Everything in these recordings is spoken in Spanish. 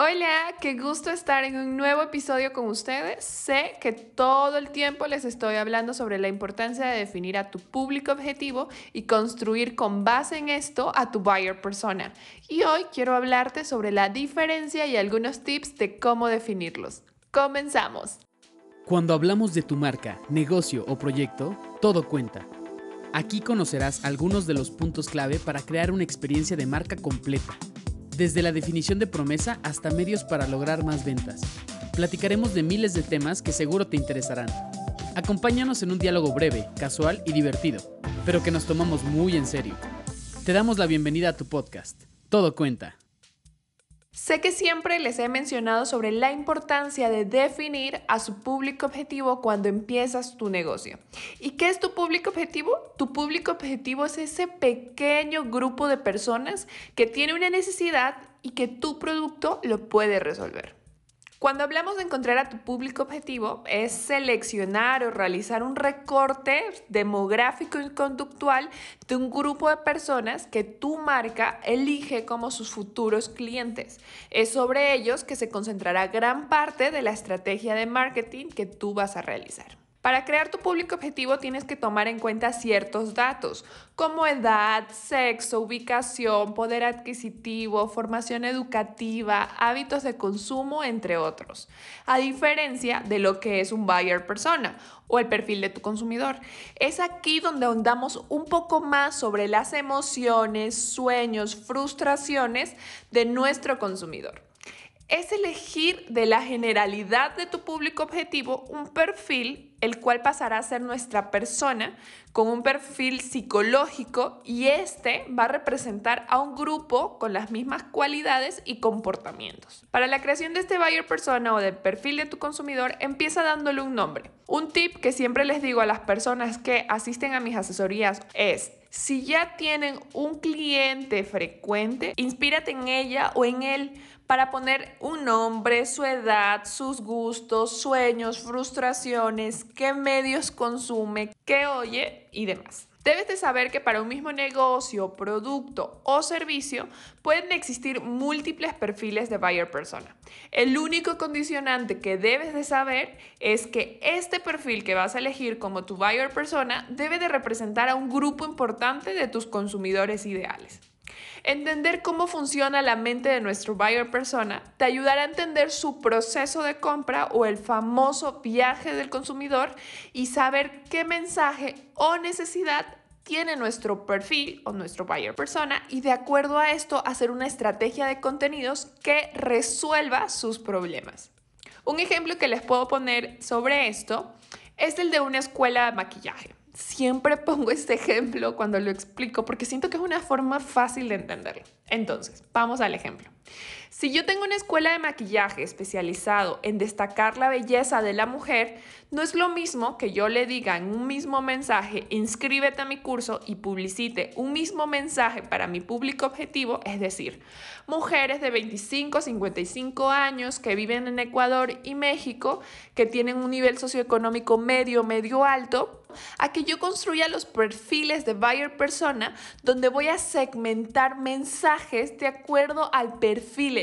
Hola, qué gusto estar en un nuevo episodio con ustedes. Sé que todo el tiempo les estoy hablando sobre la importancia de definir a tu público objetivo y construir con base en esto a tu buyer persona. Y hoy quiero hablarte sobre la diferencia y algunos tips de cómo definirlos. Comenzamos. Cuando hablamos de tu marca, negocio o proyecto, todo cuenta. Aquí conocerás algunos de los puntos clave para crear una experiencia de marca completa desde la definición de promesa hasta medios para lograr más ventas. Platicaremos de miles de temas que seguro te interesarán. Acompáñanos en un diálogo breve, casual y divertido, pero que nos tomamos muy en serio. Te damos la bienvenida a tu podcast. Todo cuenta. Sé que siempre les he mencionado sobre la importancia de definir a su público objetivo cuando empiezas tu negocio. ¿Y qué es tu público objetivo? Tu público objetivo es ese pequeño grupo de personas que tiene una necesidad y que tu producto lo puede resolver. Cuando hablamos de encontrar a tu público objetivo, es seleccionar o realizar un recorte demográfico y conductual de un grupo de personas que tu marca elige como sus futuros clientes. Es sobre ellos que se concentrará gran parte de la estrategia de marketing que tú vas a realizar. Para crear tu público objetivo tienes que tomar en cuenta ciertos datos como edad, sexo, ubicación, poder adquisitivo, formación educativa, hábitos de consumo, entre otros. A diferencia de lo que es un buyer persona o el perfil de tu consumidor. Es aquí donde ahondamos un poco más sobre las emociones, sueños, frustraciones de nuestro consumidor es elegir de la generalidad de tu público objetivo un perfil, el cual pasará a ser nuestra persona con un perfil psicológico y este va a representar a un grupo con las mismas cualidades y comportamientos. Para la creación de este buyer persona o del perfil de tu consumidor, empieza dándole un nombre. Un tip que siempre les digo a las personas que asisten a mis asesorías es si ya tienen un cliente frecuente, inspírate en ella o en él para poner un nombre, su edad, sus gustos, sueños, frustraciones, qué medios consume, qué oye y demás. Debes de saber que para un mismo negocio, producto o servicio pueden existir múltiples perfiles de buyer persona. El único condicionante que debes de saber es que este perfil que vas a elegir como tu buyer persona debe de representar a un grupo importante de tus consumidores ideales. Entender cómo funciona la mente de nuestro buyer persona te ayudará a entender su proceso de compra o el famoso viaje del consumidor y saber qué mensaje o necesidad tiene nuestro perfil o nuestro buyer persona y de acuerdo a esto hacer una estrategia de contenidos que resuelva sus problemas. Un ejemplo que les puedo poner sobre esto es el de una escuela de maquillaje. Siempre pongo este ejemplo cuando lo explico porque siento que es una forma fácil de entenderlo. Entonces, vamos al ejemplo. Si yo tengo una escuela de maquillaje especializado en destacar la belleza de la mujer, no es lo mismo que yo le diga en un mismo mensaje, inscríbete a mi curso y publicite un mismo mensaje para mi público objetivo, es decir, mujeres de 25 a 55 años que viven en Ecuador y México, que tienen un nivel socioeconómico medio, medio alto, a que yo construya los perfiles de buyer persona donde voy a segmentar mensajes de acuerdo al perfil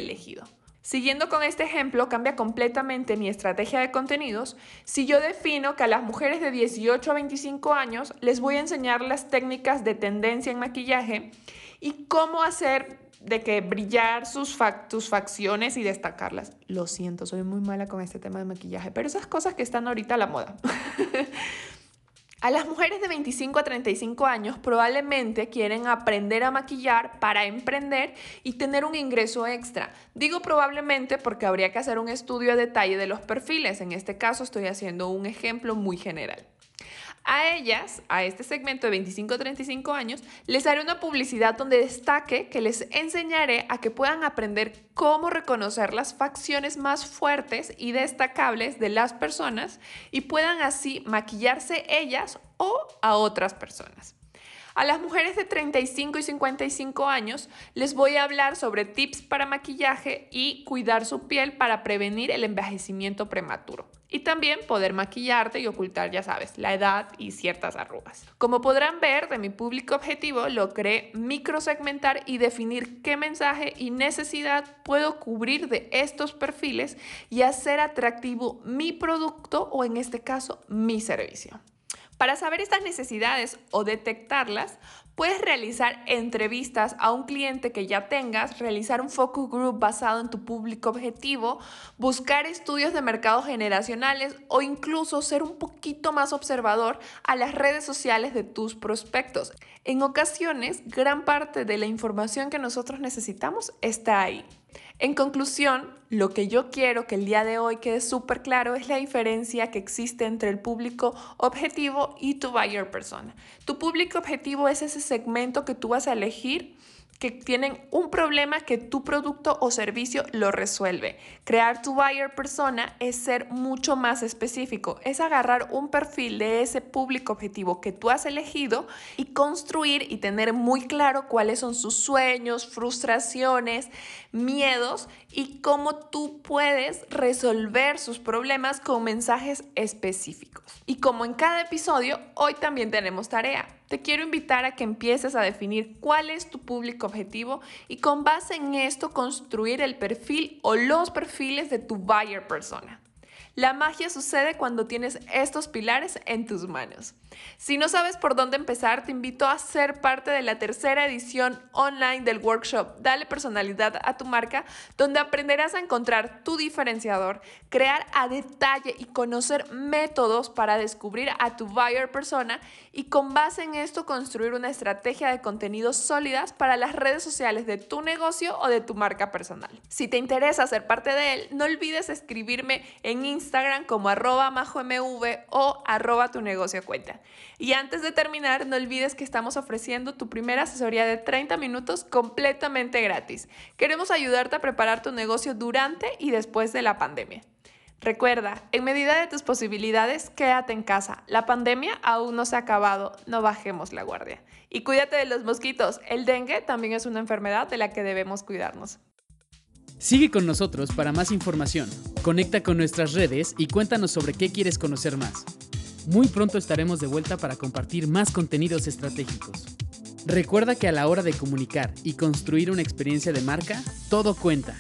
Siguiendo con este ejemplo, cambia completamente mi estrategia de contenidos si yo defino que a las mujeres de 18 a 25 años les voy a enseñar las técnicas de tendencia en maquillaje y cómo hacer de que brillar sus, tus facciones y destacarlas. Lo siento, soy muy mala con este tema de maquillaje, pero esas cosas que están ahorita a la moda. A las mujeres de 25 a 35 años probablemente quieren aprender a maquillar para emprender y tener un ingreso extra. Digo probablemente porque habría que hacer un estudio a detalle de los perfiles. En este caso estoy haciendo un ejemplo muy general. A ellas, a este segmento de 25 a 35 años, les haré una publicidad donde destaque que les enseñaré a que puedan aprender cómo reconocer las facciones más fuertes y destacables de las personas y puedan así maquillarse ellas o a otras personas. A las mujeres de 35 y 55 años les voy a hablar sobre tips para maquillaje y cuidar su piel para prevenir el envejecimiento prematuro. Y también poder maquillarte y ocultar, ya sabes, la edad y ciertas arrugas. Como podrán ver, de mi público objetivo logré microsegmentar y definir qué mensaje y necesidad puedo cubrir de estos perfiles y hacer atractivo mi producto o en este caso mi servicio. Para saber estas necesidades o detectarlas, puedes realizar entrevistas a un cliente que ya tengas, realizar un focus group basado en tu público objetivo, buscar estudios de mercados generacionales o incluso ser un poquito más observador a las redes sociales de tus prospectos. En ocasiones, gran parte de la información que nosotros necesitamos está ahí. En conclusión, lo que yo quiero que el día de hoy quede súper claro es la diferencia que existe entre el público objetivo y tu buyer persona. Tu público objetivo es ese segmento que tú vas a elegir que tienen un problema que tu producto o servicio lo resuelve. Crear tu buyer persona es ser mucho más específico, es agarrar un perfil de ese público objetivo que tú has elegido y construir y tener muy claro cuáles son sus sueños, frustraciones, miedos y cómo tú puedes resolver sus problemas con mensajes específicos. Y como en cada episodio, hoy también tenemos tarea. Te quiero invitar a que empieces a definir cuál es tu público objetivo y con base en esto construir el perfil o los perfiles de tu buyer persona. La magia sucede cuando tienes estos pilares en tus manos. Si no sabes por dónde empezar, te invito a ser parte de la tercera edición online del workshop Dale personalidad a tu marca, donde aprenderás a encontrar tu diferenciador, crear a detalle y conocer métodos para descubrir a tu buyer persona y con base en esto construir una estrategia de contenidos sólidas para las redes sociales de tu negocio o de tu marca personal. Si te interesa ser parte de él, no olvides escribirme en Instagram como arroba majomv o arroba tu negocio cuenta. Y antes de terminar, no olvides que estamos ofreciendo tu primera asesoría de 30 minutos completamente gratis. Queremos ayudarte a preparar tu negocio durante y después de la pandemia. Recuerda, en medida de tus posibilidades, quédate en casa. La pandemia aún no se ha acabado, no bajemos la guardia. Y cuídate de los mosquitos. El dengue también es una enfermedad de la que debemos cuidarnos. Sigue con nosotros para más información. Conecta con nuestras redes y cuéntanos sobre qué quieres conocer más. Muy pronto estaremos de vuelta para compartir más contenidos estratégicos. Recuerda que a la hora de comunicar y construir una experiencia de marca, todo cuenta.